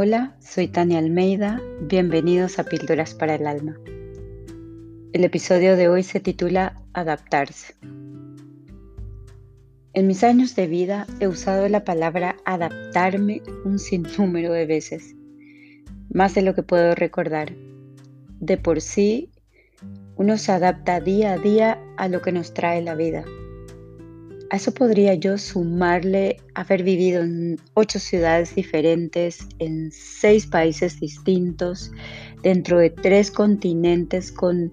Hola, soy Tania Almeida, bienvenidos a Píldoras para el Alma. El episodio de hoy se titula Adaptarse. En mis años de vida he usado la palabra adaptarme un sinnúmero de veces, más de lo que puedo recordar. De por sí, uno se adapta día a día a lo que nos trae la vida a eso podría yo sumarle haber vivido en ocho ciudades diferentes, en seis países distintos, dentro de tres continentes con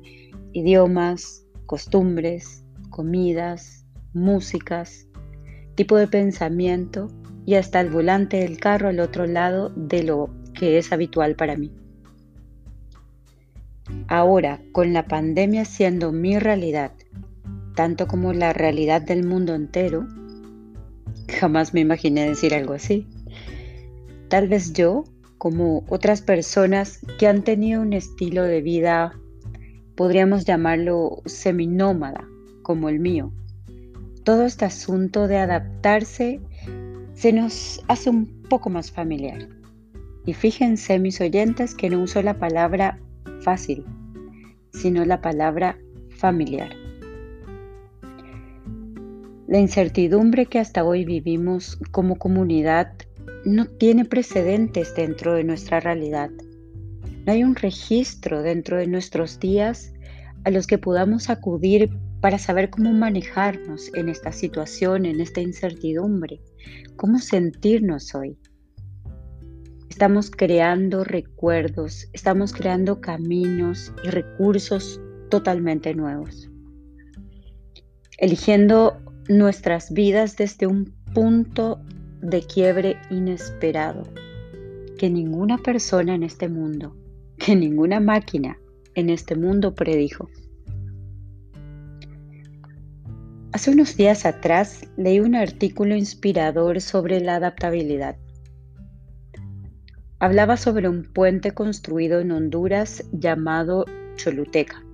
idiomas, costumbres, comidas, músicas, tipo de pensamiento y hasta el volante del carro al otro lado de lo que es habitual para mí. Ahora, con la pandemia siendo mi realidad tanto como la realidad del mundo entero, jamás me imaginé decir algo así. Tal vez yo, como otras personas que han tenido un estilo de vida, podríamos llamarlo seminómada, como el mío. Todo este asunto de adaptarse se nos hace un poco más familiar. Y fíjense mis oyentes que no uso la palabra fácil, sino la palabra familiar. La incertidumbre que hasta hoy vivimos como comunidad no tiene precedentes dentro de nuestra realidad. No hay un registro dentro de nuestros días a los que podamos acudir para saber cómo manejarnos en esta situación, en esta incertidumbre, cómo sentirnos hoy. Estamos creando recuerdos, estamos creando caminos y recursos totalmente nuevos. Eligiendo nuestras vidas desde un punto de quiebre inesperado que ninguna persona en este mundo, que ninguna máquina en este mundo predijo. Hace unos días atrás leí un artículo inspirador sobre la adaptabilidad. Hablaba sobre un puente construido en Honduras llamado Choluteca.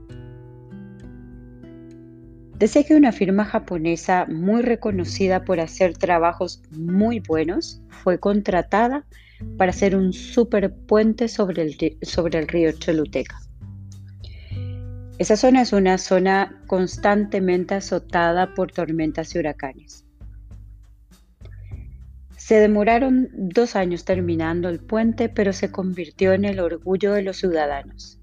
Decía que una firma japonesa muy reconocida por hacer trabajos muy buenos fue contratada para hacer un superpuente sobre el, sobre el río Choluteca. Esa zona es una zona constantemente azotada por tormentas y huracanes. Se demoraron dos años terminando el puente, pero se convirtió en el orgullo de los ciudadanos.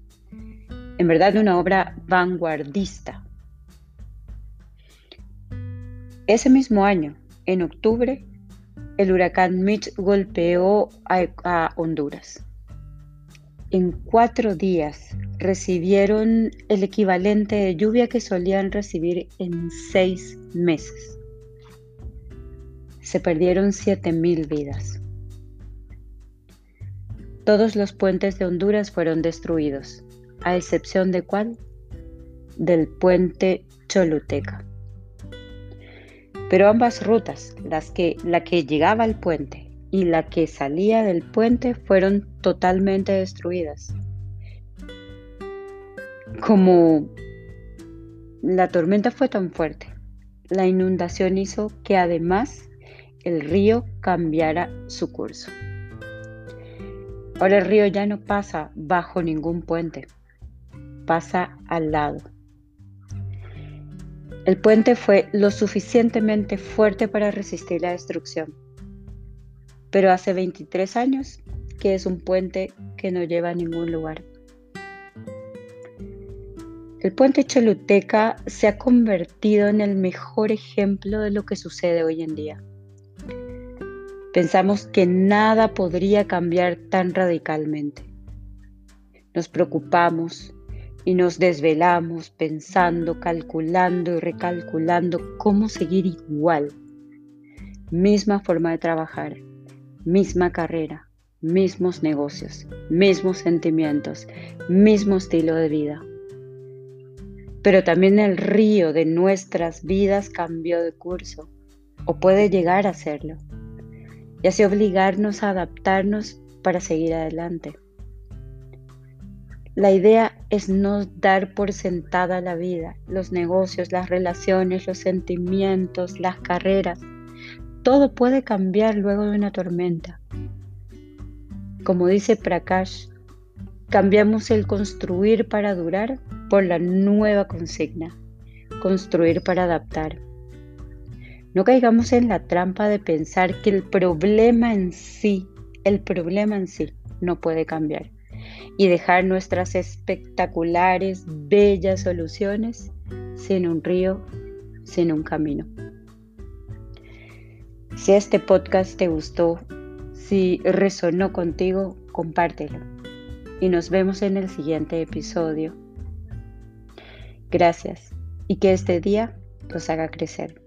En verdad una obra vanguardista ese mismo año, en octubre, el huracán Mitch golpeó a, Honduras. En cuatro días recibieron el equivalente de lluvia que solían recibir en seis meses. Se perdieron 7.000 vidas. Todos los puentes de Honduras fueron destruidos, a excepción de cuál? Del puente Choluteca. Pero ambas rutas, las que, la que llegaba al puente y la que salía del puente, fueron totalmente destruidas. Como la tormenta fue tan fuerte, la inundación hizo que además el río cambiara su curso. Ahora el río ya no pasa bajo ningún puente, pasa al lado. El puente fue lo suficientemente fuerte para resistir la destrucción. Pero hace 23 años que es un puente que no lleva a ningún lugar. El puente Choluteca se ha convertido en el mejor ejemplo de lo que sucede hoy en día. Pensamos que nada podría cambiar tan radicalmente. Nos preocupamos, y nos desvelamos pensando, calculando y recalculando cómo seguir igual. Misma forma de trabajar, misma carrera, mismos negocios, mismos sentimientos, mismo estilo de vida. Pero también el río de nuestras vidas cambió de curso, o puede llegar a hacerlo, y así obligarnos a adaptarnos para seguir adelante. La idea es no dar por sentada la vida, los negocios, las relaciones, los sentimientos, las carreras. Todo puede cambiar luego de una tormenta. Como dice Prakash, cambiamos el construir para durar por la nueva consigna, construir para adaptar. No caigamos en la trampa de pensar que el problema en sí, el problema en sí, no puede cambiar y dejar nuestras espectaculares, bellas soluciones sin un río, sin un camino. Si este podcast te gustó, si resonó contigo, compártelo. Y nos vemos en el siguiente episodio. Gracias y que este día los haga crecer.